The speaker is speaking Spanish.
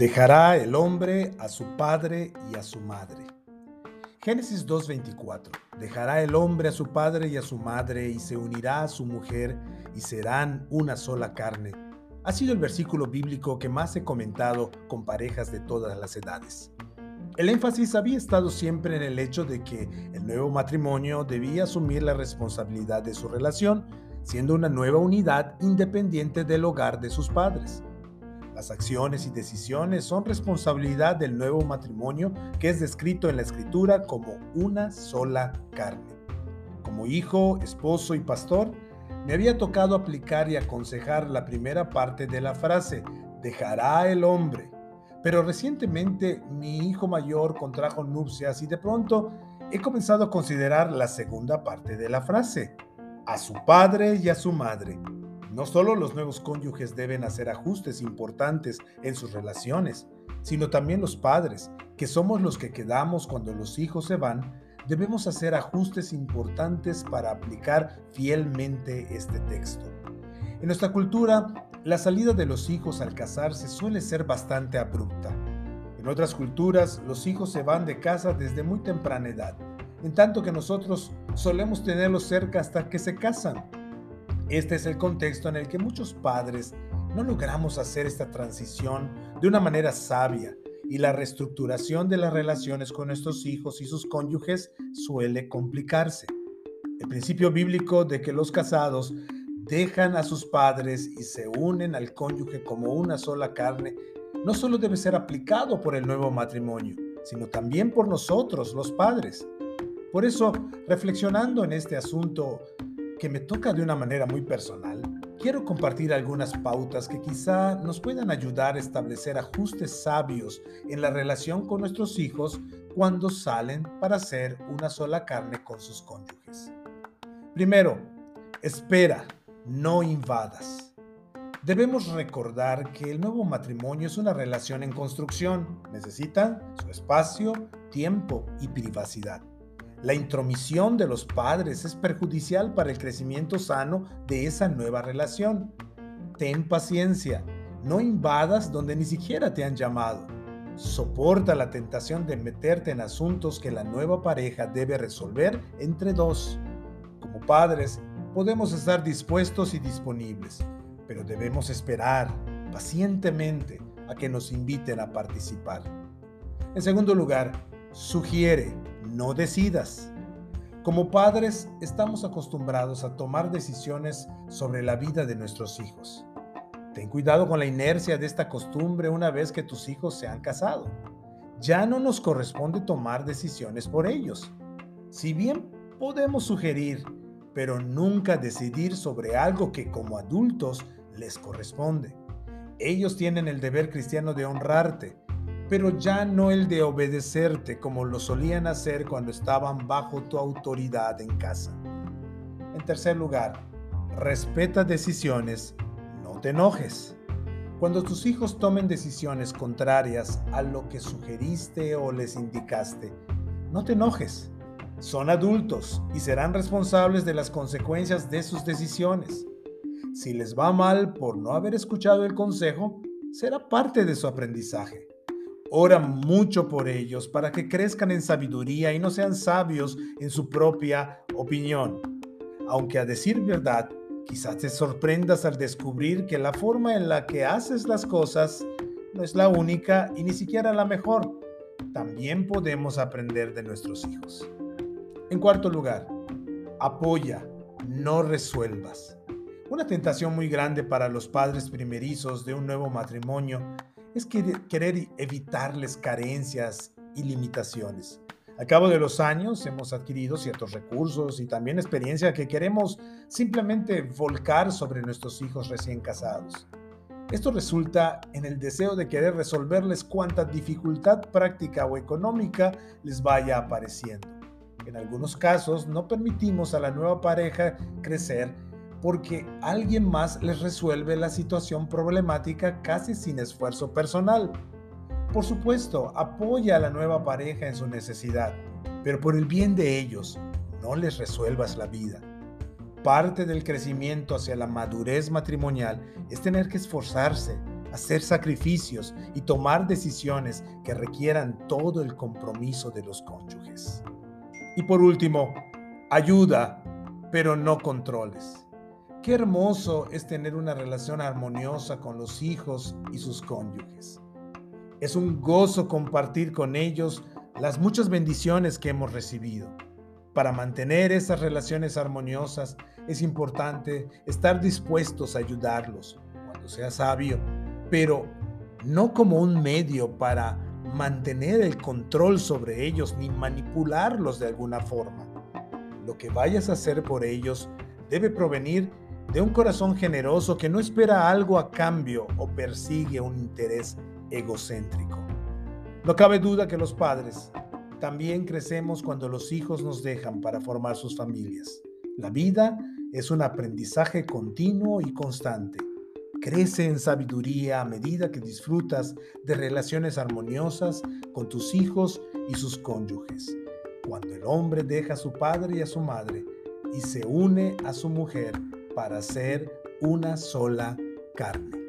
Dejará el hombre a su padre y a su madre. Génesis 2.24. Dejará el hombre a su padre y a su madre y se unirá a su mujer y serán una sola carne. Ha sido el versículo bíblico que más he comentado con parejas de todas las edades. El énfasis había estado siempre en el hecho de que el nuevo matrimonio debía asumir la responsabilidad de su relación, siendo una nueva unidad independiente del hogar de sus padres. Las acciones y decisiones son responsabilidad del nuevo matrimonio que es descrito en la escritura como una sola carne. Como hijo, esposo y pastor, me había tocado aplicar y aconsejar la primera parte de la frase, dejará el hombre pero recientemente mi hijo mayor contrajo nupcias y de pronto he comenzado a considerar la segunda parte de la frase, a su padre y a su madre. No solo los nuevos cónyuges deben hacer ajustes importantes en sus relaciones, sino también los padres, que somos los que quedamos cuando los hijos se van, debemos hacer ajustes importantes para aplicar fielmente este texto. En nuestra cultura, la salida de los hijos al casarse suele ser bastante abrupta. En otras culturas, los hijos se van de casa desde muy temprana edad, en tanto que nosotros solemos tenerlos cerca hasta que se casan. Este es el contexto en el que muchos padres no logramos hacer esta transición de una manera sabia y la reestructuración de las relaciones con nuestros hijos y sus cónyuges suele complicarse. El principio bíblico de que los casados dejan a sus padres y se unen al cónyuge como una sola carne, no solo debe ser aplicado por el nuevo matrimonio, sino también por nosotros, los padres. Por eso, reflexionando en este asunto que me toca de una manera muy personal, quiero compartir algunas pautas que quizá nos puedan ayudar a establecer ajustes sabios en la relación con nuestros hijos cuando salen para ser una sola carne con sus cónyuges. Primero, espera no invadas. Debemos recordar que el nuevo matrimonio es una relación en construcción. Necesita su espacio, tiempo y privacidad. La intromisión de los padres es perjudicial para el crecimiento sano de esa nueva relación. Ten paciencia, no invadas donde ni siquiera te han llamado. Soporta la tentación de meterte en asuntos que la nueva pareja debe resolver entre dos. Como padres, podemos estar dispuestos y disponibles, pero debemos esperar pacientemente a que nos inviten a participar. En segundo lugar, sugiere, no decidas. Como padres estamos acostumbrados a tomar decisiones sobre la vida de nuestros hijos. Ten cuidado con la inercia de esta costumbre una vez que tus hijos se han casado. Ya no nos corresponde tomar decisiones por ellos. Si bien podemos sugerir pero nunca decidir sobre algo que como adultos les corresponde. Ellos tienen el deber cristiano de honrarte, pero ya no el de obedecerte como lo solían hacer cuando estaban bajo tu autoridad en casa. En tercer lugar, respeta decisiones, no te enojes. Cuando tus hijos tomen decisiones contrarias a lo que sugeriste o les indicaste, no te enojes son adultos y serán responsables de las consecuencias de sus decisiones. Si les va mal por no haber escuchado el consejo, será parte de su aprendizaje. Ora mucho por ellos para que crezcan en sabiduría y no sean sabios en su propia opinión. Aunque a decir verdad, quizás te sorprendas al descubrir que la forma en la que haces las cosas no es la única y ni siquiera la mejor. También podemos aprender de nuestros hijos. En cuarto lugar, apoya, no resuelvas. Una tentación muy grande para los padres primerizos de un nuevo matrimonio es querer evitarles carencias y limitaciones. Al cabo de los años hemos adquirido ciertos recursos y también experiencia que queremos simplemente volcar sobre nuestros hijos recién casados. Esto resulta en el deseo de querer resolverles cuanta dificultad práctica o económica les vaya apareciendo. En algunos casos no permitimos a la nueva pareja crecer porque alguien más les resuelve la situación problemática casi sin esfuerzo personal. Por supuesto, apoya a la nueva pareja en su necesidad, pero por el bien de ellos, no les resuelvas la vida. Parte del crecimiento hacia la madurez matrimonial es tener que esforzarse, hacer sacrificios y tomar decisiones que requieran todo el compromiso de los cónyuges. Y por último, ayuda, pero no controles. Qué hermoso es tener una relación armoniosa con los hijos y sus cónyuges. Es un gozo compartir con ellos las muchas bendiciones que hemos recibido. Para mantener esas relaciones armoniosas es importante estar dispuestos a ayudarlos cuando sea sabio, pero no como un medio para mantener el control sobre ellos ni manipularlos de alguna forma. Lo que vayas a hacer por ellos debe provenir de un corazón generoso que no espera algo a cambio o persigue un interés egocéntrico. No cabe duda que los padres también crecemos cuando los hijos nos dejan para formar sus familias. La vida es un aprendizaje continuo y constante. Crece en sabiduría a medida que disfrutas de relaciones armoniosas con tus hijos y sus cónyuges. Cuando el hombre deja a su padre y a su madre y se une a su mujer para ser una sola carne.